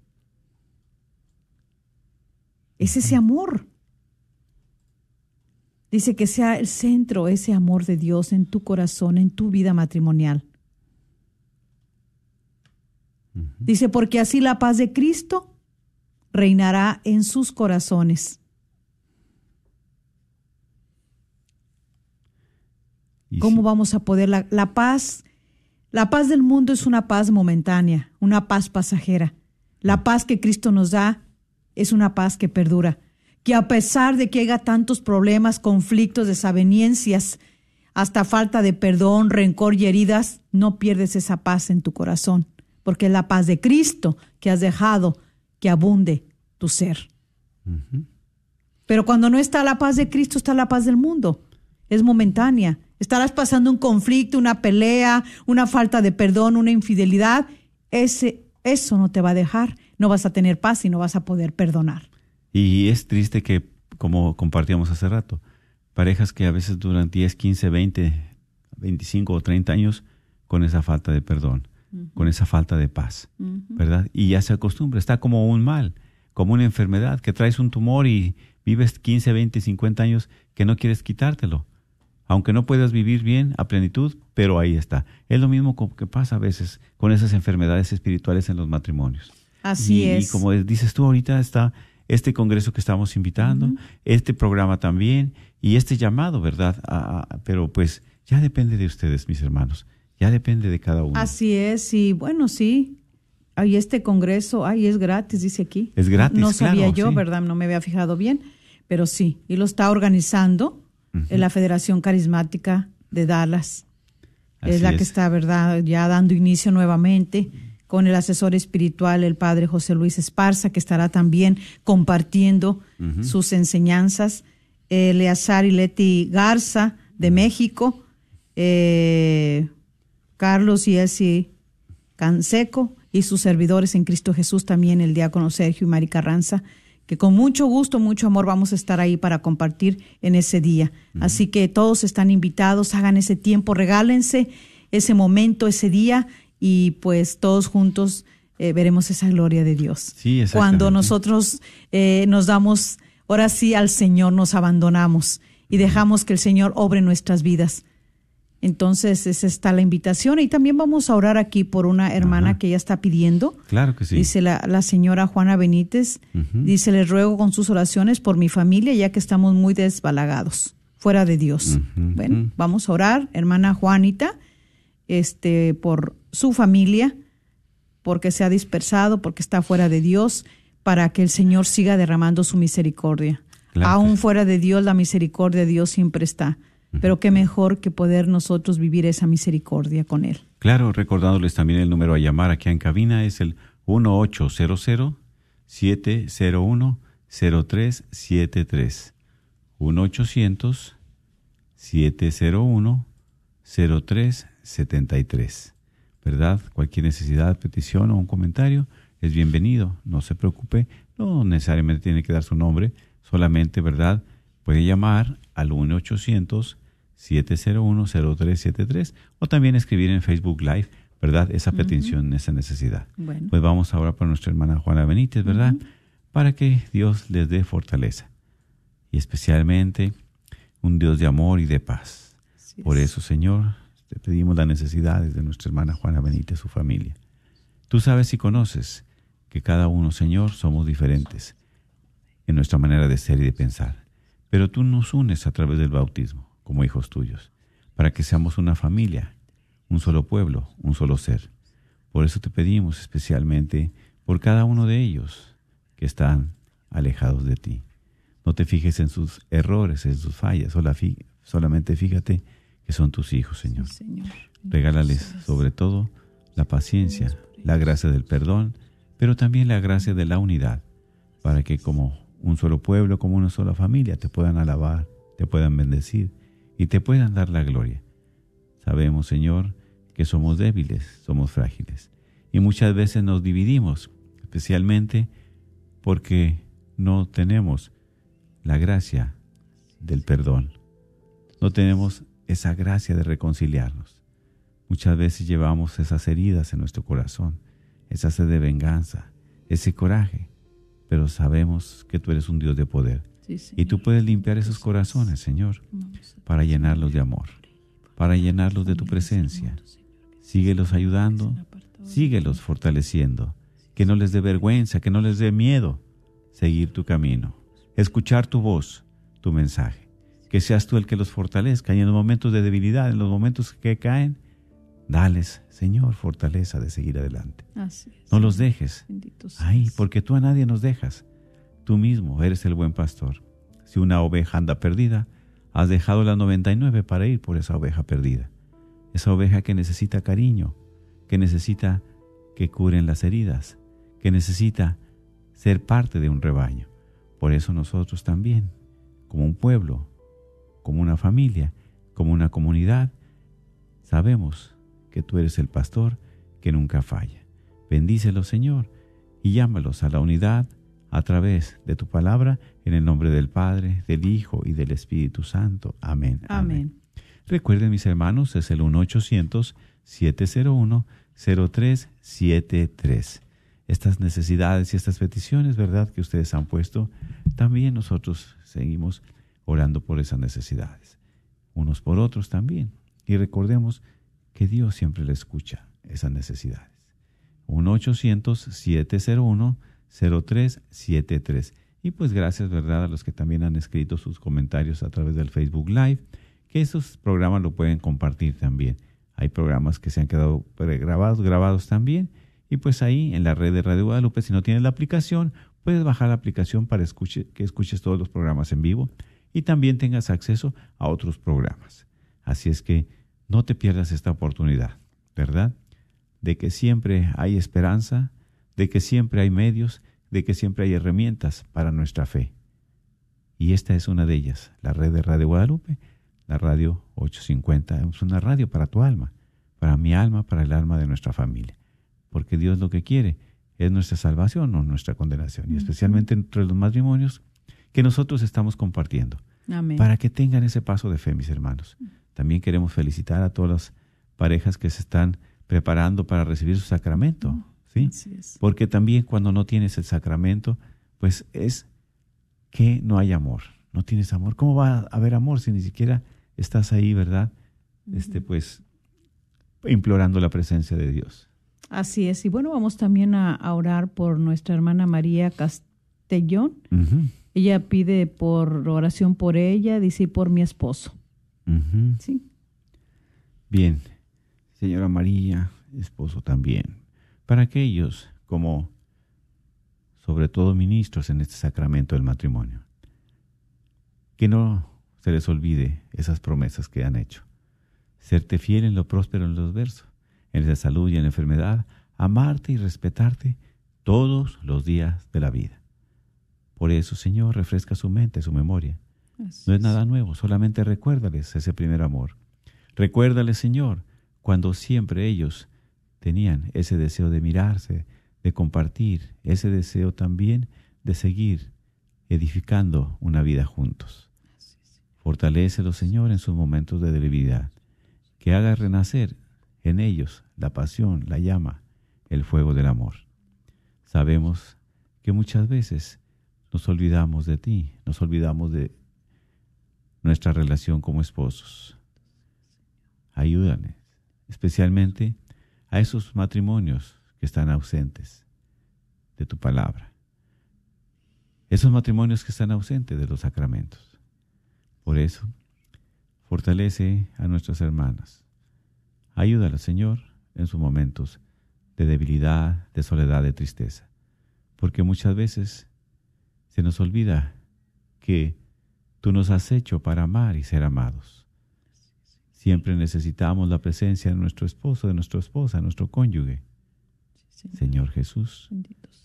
Es ese amor. Dice que sea el centro, ese amor de Dios en tu corazón, en tu vida matrimonial. Dice, porque así la paz de Cristo reinará en sus corazones. ¿Cómo vamos a poder la, la, paz? La paz del mundo es una paz momentánea, una paz pasajera. La paz que Cristo nos da es una paz que perdura, que a pesar de que haya tantos problemas, conflictos, desavenencias, hasta falta de perdón, rencor y heridas, no pierdes esa paz en tu corazón porque es la paz de Cristo que has dejado que abunde tu ser. Pero cuando no está la paz de Cristo, está la paz del mundo. Es momentánea. Estarás pasando un conflicto, una pelea, una falta de perdón, una infidelidad. Ese, eso no te va a dejar. No vas a tener paz y no vas a poder perdonar. Y es triste que, como compartíamos hace rato, parejas que a veces duran 10, 15, 20, 25 o 30 años con esa falta de perdón con esa falta de paz, ¿verdad? Y ya se acostumbra, está como un mal, como una enfermedad, que traes un tumor y vives 15, 20, 50 años que no quieres quitártelo. Aunque no puedas vivir bien a plenitud, pero ahí está. Es lo mismo que pasa a veces con esas enfermedades espirituales en los matrimonios. Así es. Y como dices tú, ahorita está este congreso que estamos invitando, este programa también y este llamado, ¿verdad? pero pues ya depende de ustedes, mis hermanos. Ya depende de cada uno. Así es, y bueno, sí. Ay, este congreso, ay, es gratis, dice aquí. Es gratis. No sabía yo, ¿verdad? No me había fijado bien, pero sí. Y lo está organizando en la Federación Carismática de Dallas. es la que está, ¿verdad? Ya dando inicio nuevamente con el asesor espiritual, el padre José Luis Esparza, que estará también compartiendo sus enseñanzas. Eleazar y Leti Garza, de México. Eh, Carlos y Elsie Canseco y sus servidores en Cristo Jesús, también el diácono Sergio y Mari Carranza, que con mucho gusto, mucho amor vamos a estar ahí para compartir en ese día. Así que todos están invitados, hagan ese tiempo, regálense ese momento, ese día y pues todos juntos eh, veremos esa gloria de Dios. Sí, Cuando nosotros eh, nos damos, ahora sí al Señor, nos abandonamos y dejamos que el Señor obre nuestras vidas. Entonces, esa está la invitación. Y también vamos a orar aquí por una hermana que ella está pidiendo. Claro que sí. Dice la, la señora Juana Benítez, dice, les ruego con sus oraciones por mi familia, ya que estamos muy desbalagados, fuera de Dios. Bueno, vamos a orar, hermana Juanita, este, por su familia, porque se ha dispersado, porque está fuera de Dios, para que el Señor siga derramando su misericordia. Aún fuera de Dios, la misericordia de Dios siempre está pero qué mejor que poder nosotros vivir esa misericordia con Él. Claro, recordándoles también el número a llamar aquí en cabina es el 1800-701-0373. 1-800-701-0373. ¿Verdad? Cualquier necesidad, petición o un comentario es bienvenido. No se preocupe, no necesariamente tiene que dar su nombre, solamente, ¿verdad? Puede llamar al 1-800-701-0373 o también escribir en Facebook Live, ¿verdad? Esa petición, esa necesidad. Pues vamos ahora para nuestra hermana Juana Benítez, ¿verdad? Para que Dios les dé fortaleza y especialmente un Dios de amor y de paz. Por eso, Señor, te pedimos las necesidades de nuestra hermana Juana Benítez, su familia. Tú sabes y conoces que cada uno, Señor, somos diferentes en nuestra manera de ser y de pensar. Pero tú nos unes a través del bautismo como hijos tuyos, para que seamos una familia, un solo pueblo, un solo ser. Por eso te pedimos especialmente por cada uno de ellos que están alejados de ti. No te fijes en sus errores, en sus fallas, solamente fíjate que son tus hijos, Señor. Regálales sobre todo la paciencia, la gracia del perdón, pero también la gracia de la unidad, para que como un solo pueblo, como una sola familia, te puedan alabar, te puedan bendecir y te puedan dar la gloria. Sabemos, Señor, que somos débiles, somos frágiles, y muchas veces nos dividimos, especialmente porque no tenemos la gracia del perdón, no tenemos esa gracia de reconciliarnos. Muchas veces llevamos esas heridas en nuestro corazón, esa sed de venganza, ese coraje, pero sabemos que tú eres un Dios de poder. Y tú puedes limpiar esos corazones, Señor, para llenarlos de amor, para llenarlos de tu presencia. Síguelos ayudando, síguelos fortaleciendo, que no les dé vergüenza, que no les dé miedo seguir tu camino, escuchar tu voz, tu mensaje. Que seas tú el que los fortalezca y en los momentos de debilidad, en los momentos que caen, dales, Señor, fortaleza de seguir adelante. No los dejes. Ay, porque tú a nadie nos dejas. Tú mismo eres el buen pastor. Si una oveja anda perdida, has dejado la 99 para ir por esa oveja perdida. Esa oveja que necesita cariño, que necesita que curen las heridas, que necesita ser parte de un rebaño. Por eso nosotros también, como un pueblo, como una familia, como una comunidad, sabemos que tú eres el pastor que nunca falla. Bendícelos, Señor, y llámalos a la unidad a través de tu palabra, en el nombre del Padre, del Hijo y del Espíritu Santo. Amén. Amén. Recuerden, mis hermanos, es el 1-800-701-0373. Estas necesidades y estas peticiones, ¿verdad?, que ustedes han puesto, también nosotros seguimos orando por esas necesidades, unos por otros también. Y recordemos que Dios siempre le escucha esas necesidades. 1-800-701-0373. Y pues gracias, ¿verdad?, a los que también han escrito sus comentarios a través del Facebook Live, que esos programas lo pueden compartir también. Hay programas que se han quedado grabados, grabados también. Y pues ahí en la red de Radio Guadalupe, si no tienes la aplicación, puedes bajar la aplicación para que escuches todos los programas en vivo y también tengas acceso a otros programas. Así es que no te pierdas esta oportunidad, ¿verdad? De que siempre hay esperanza, de que siempre hay medios, de que siempre hay herramientas para nuestra fe. Y esta es una de ellas, la red de Radio Guadalupe, la radio 850. Es una radio para tu alma, para mi alma, para el alma de nuestra familia. Porque Dios lo que quiere es nuestra salvación, no nuestra condenación. Y especialmente entre los matrimonios que nosotros estamos compartiendo. Para que tengan ese paso de fe, mis hermanos. También queremos felicitar a todas las parejas que se están preparando para recibir su sacramento, ¿sí? Porque también cuando no tienes el sacramento, pues es que no hay amor, no tienes amor. ¿Cómo va a haber amor si ni siquiera estás ahí, verdad? Este, pues implorando la presencia de Dios. Así es. Y bueno, vamos también a, orar por nuestra hermana María Castellón. Ella pide por oración por ella, dice, y por mi esposo. Sí. Bien, señora María, esposo también. Para aquellos como, sobre todo ministros en este sacramento del matrimonio, que no se les olvide esas promesas que han hecho. Serte fiel en lo próspero en los versos, en la salud y en la enfermedad, amarte y respetarte todos los días de la vida. Por eso, Señor, refresca su mente, su memoria no es nada nuevo, solamente recuérdales ese primer amor. Recuérdales, Señor, cuando siempre ellos tenían ese deseo de mirarse, de compartir, ese deseo también de seguir edificando una vida juntos. Fortalécelo, Señor, en sus momentos de debilidad, que haga renacer en ellos la pasión, la llama, el fuego del amor. Sabemos que muchas veces nos olvidamos de ti, nos olvidamos de nuestra relación como esposos. Ayúdame, especialmente a esos matrimonios que están ausentes de tu palabra. Esos matrimonios que están ausentes de los sacramentos. Por eso, fortalece a nuestras hermanas. Ayúdala, Señor, en sus momentos de debilidad, de soledad, de tristeza. Porque muchas veces se nos olvida que tú nos has hecho para amar y ser amados. Siempre necesitamos la presencia de nuestro esposo, de nuestra esposa, de nuestro cónyuge. Señor Jesús,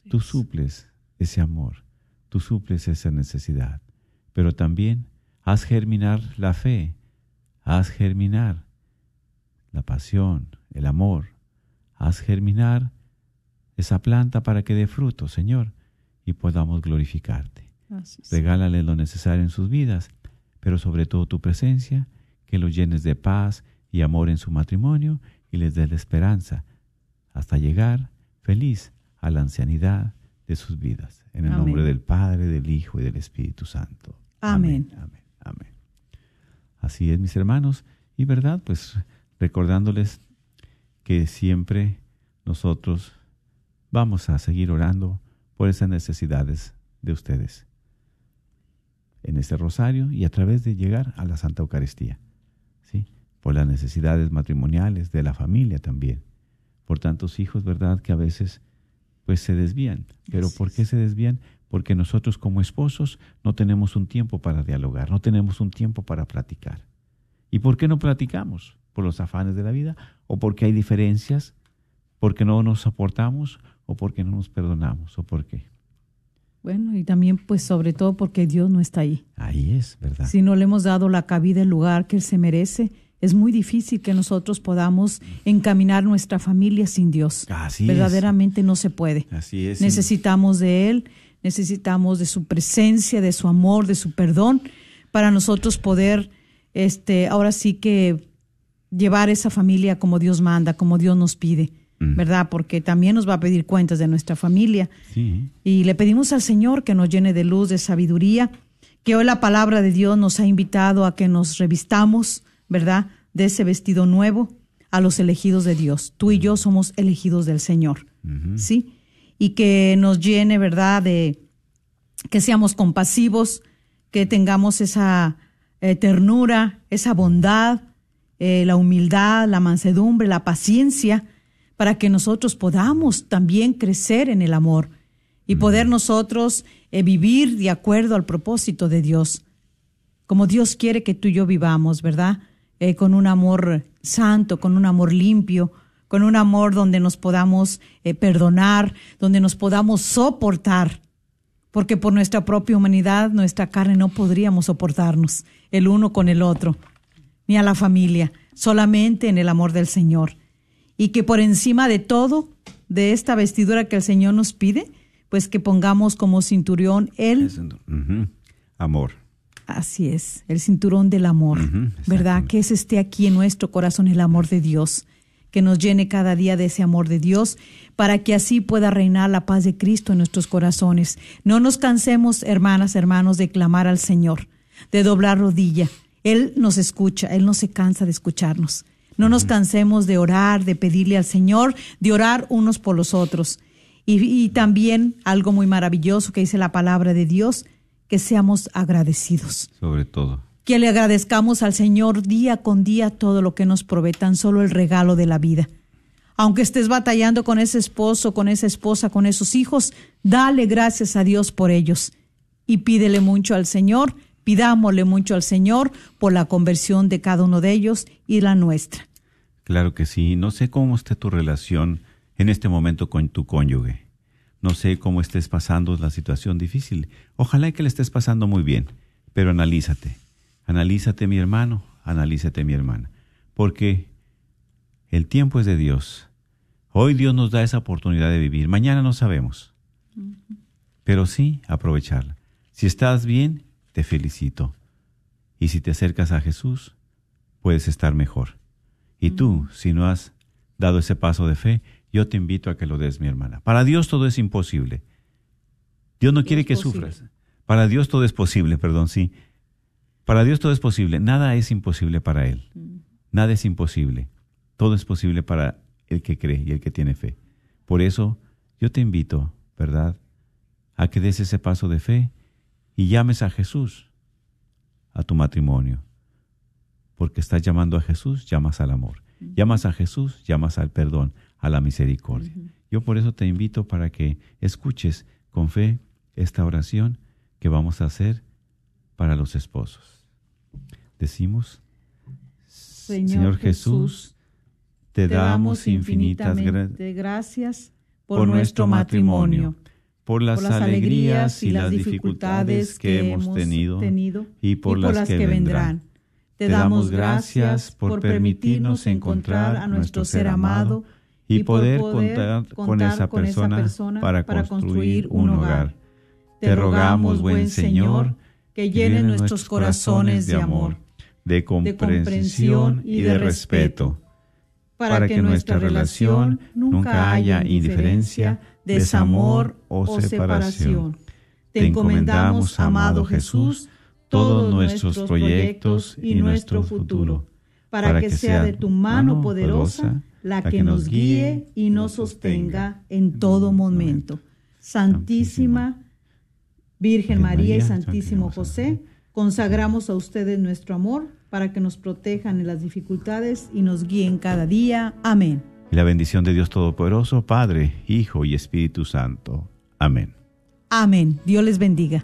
tú suples ese amor, tú suples esa necesidad, pero también haz germinar la fe, haz germinar la pasión, el amor, haz germinar esa planta para que dé fruto, Señor, y podamos glorificarte. Regálale lo necesario en sus vidas, pero sobre todo tu presencia, que los llenes de paz y amor en su matrimonio y les des la esperanza hasta llegar feliz a la ancianidad de sus vidas. En el nombre del Padre, del Hijo y del Espíritu Santo. Amén. Amén. Amén. Así es, mis hermanos. Y verdad, pues recordándoles que siempre nosotros vamos a seguir orando por esas necesidades de ustedes en este rosario y a través de llegar a la Santa Eucaristía. Por las necesidades matrimoniales de la familia también, por tantos hijos, ¿verdad? Que a veces pues se desvían. Pero ¿por qué se desvían? Porque nosotros como esposos no tenemos un tiempo para dialogar, no tenemos un tiempo para platicar. ¿Y por qué no platicamos? ¿Por los afanes de la vida? ¿O porque hay diferencias? ¿Porque no nos soportamos? ¿O porque no nos perdonamos? ¿O por qué? Bueno, y también pues sobre todo porque Dios no está ahí. Ahí es, ¿verdad? Si no le hemos dado la cabida, el lugar que Él se merece, es muy difícil que nosotros podamos encaminar nuestra familia sin Dios. Así Verdaderamente no se puede. Así es. Necesitamos de Él, necesitamos de su presencia, de su amor, de su perdón, para nosotros poder, este, ahora sí que llevar esa familia como Dios manda, como Dios nos pide. ¿verdad? Porque también nos va a pedir cuentas de nuestra familia. Y le pedimos al Señor que nos llene de luz, de sabiduría, que hoy la palabra de Dios nos ha invitado a que nos revistamos, ¿verdad? De ese vestido nuevo a los elegidos de Dios. Tú y yo somos elegidos del Señor, ¿sí? Y que nos llene, ¿verdad? De que seamos compasivos, que tengamos esa eh, ternura, esa bondad, eh, la humildad, la mansedumbre, la paciencia, para que nosotros podamos también crecer en el amor y poder nosotros eh, vivir de acuerdo al propósito de Dios, como Dios quiere que tú y yo vivamos, ¿verdad? Eh, con un amor santo, con un amor limpio, con un amor donde nos podamos eh, perdonar, donde nos podamos soportar, porque por nuestra propia humanidad, nuestra carne no podríamos soportarnos el uno con el otro, ni a la familia, solamente en el amor del Señor. Y que por encima de todo, de esta vestidura que el Señor nos pide, pues que pongamos como cinturón el amor. Así es, el cinturón del amor, ¿verdad? Que ese esté aquí en nuestro corazón el amor de Dios, que nos llene cada día de ese amor de Dios, para que así pueda reinar la paz de Cristo en nuestros corazones. No nos cansemos, hermanas, hermanos, de clamar al Señor, de doblar rodilla. Él nos escucha, Él no se cansa de escucharnos. No nos cansemos de orar, de pedirle al Señor, de orar unos por los otros. Y, también algo muy maravilloso que dice la palabra de Dios, que seamos agradecidos. Sobre todo. Que le agradezcamos al Señor día con día todo lo que nos provee, tan solo el regalo de la vida. Aunque estés batallando con ese esposo, con esa esposa, con esos hijos, dale gracias a Dios por ellos. Y pídele mucho al Señor Pidámosle mucho al Señor por la conversión de cada uno de ellos y la nuestra. Claro que sí. No sé cómo esté tu relación en este momento con tu cónyuge. No sé cómo estés pasando la situación difícil. Ojalá que le estés pasando muy bien, pero analízate. Analízate mi hermano, analízate mi hermana. Porque el tiempo es de Dios. Hoy Dios nos da esa oportunidad de vivir. Mañana no sabemos. Pero sí aprovecharla. Si estás bien, te felicito. Y si te acercas a Jesús, puedes estar mejor. Y tú, si no has dado ese paso de fe, yo te invito a que lo des, mi hermana. Para Dios todo es imposible. Dios no quiere que sufras. Para Dios todo es posible, perdón, sí. Para Dios todo es posible. Nada es imposible para Él. Nada es imposible. Todo es posible para el que cree y el que tiene fe. Por eso yo te invito, ¿verdad?, a que des ese paso de fe y llames a Jesús a tu matrimonio. Porque estás llamando a Jesús, llamas al amor. Llamas a Jesús, llamas al perdón, a la misericordia. Yo por eso te invito para que escuches con fe esta oración que vamos a hacer para los esposos. Decimos, Señor, Jesús, te damos infinitas gracias por, nuestro matrimonio, por las, alegrías y las dificultades que hemos tenido, y por, las, que, vendrán. Te damos gracias por permitirnos encontrar a nuestro ser amado y poder contar con esa persona para construir un hogar. Te rogamos, buen Señor, que llene nuestros corazones de amor, de comprensión y de respeto, para que nuestra relación nunca haya indiferencia, desamor o separación. Te encomendamos, amado Jesús, todos nuestros proyectos y nuestro futuro, para que sea de tu mano poderosa la que nos guíe y nos sostenga en todo momento. Santísima Virgen María y Santísimo José, consagramos a ustedes nuestro amor para que nos protejan en las dificultades y nos guíen cada día. Amén. Y la bendición de Dios Todopoderoso, Padre, Hijo y Espíritu Santo. Amén. Amén. Dios les bendiga.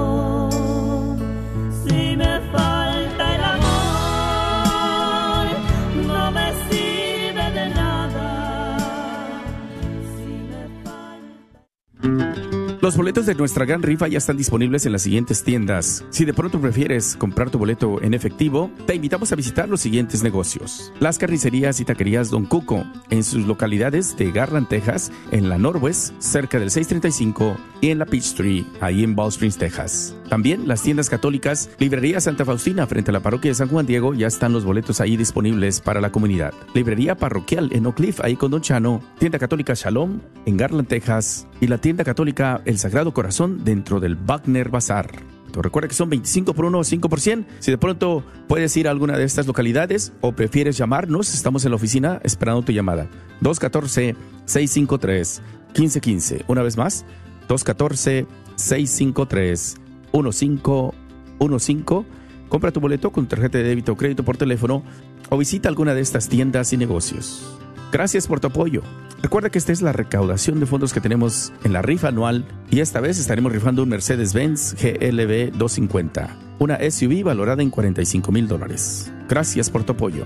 Los boletos de nuestra gran rifa ya están disponibles en las siguientes tiendas. Si de pronto prefieres comprar tu boleto en efectivo, te invitamos a visitar los siguientes negocios. Las carnicerías y taquerías Don Cuco, en sus localidades de Garland, Texas, en la Norwest, cerca del 635, y en la Peachtree, ahí en Ball Springs, Texas. También las tiendas católicas, Librería Santa Faustina, frente a la parroquia de San Juan Diego, ya están los boletos ahí disponibles para la comunidad. Librería Parroquial en Oak Cliff, ahí con Don Chano. Tienda Católica Shalom, en Garland, Texas. Y la tienda católica el Sagrado Corazón dentro del Wagner Bazar. Recuerda que son 25 por 1 o 5 por 100. Si de pronto puedes ir a alguna de estas localidades o prefieres llamarnos, estamos en la oficina esperando tu llamada. 214-653-1515. Una vez más, 214-653-1515. Compra tu boleto con tarjeta de débito o crédito por teléfono o visita alguna de estas tiendas y negocios. Gracias por tu apoyo. Recuerda que esta es la recaudación de fondos que tenemos en la rifa anual y esta vez estaremos rifando un Mercedes-Benz GLB 250, una SUV valorada en 45 mil dólares. Gracias por tu apoyo.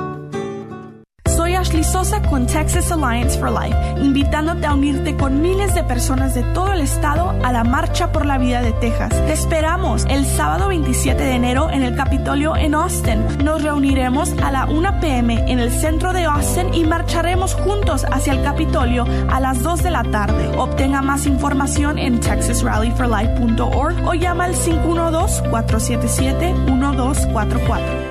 Sosa con Texas Alliance for Life, invitándote a unirte con miles de personas de todo el estado a la Marcha por la Vida de Texas. Te esperamos el sábado 27 de enero en el Capitolio en Austin. Nos reuniremos a la 1 pm en el centro de Austin y marcharemos juntos hacia el Capitolio a las 2 de la tarde. Obtenga más información en texasrallyforlife.org o llama al 512-477-1244.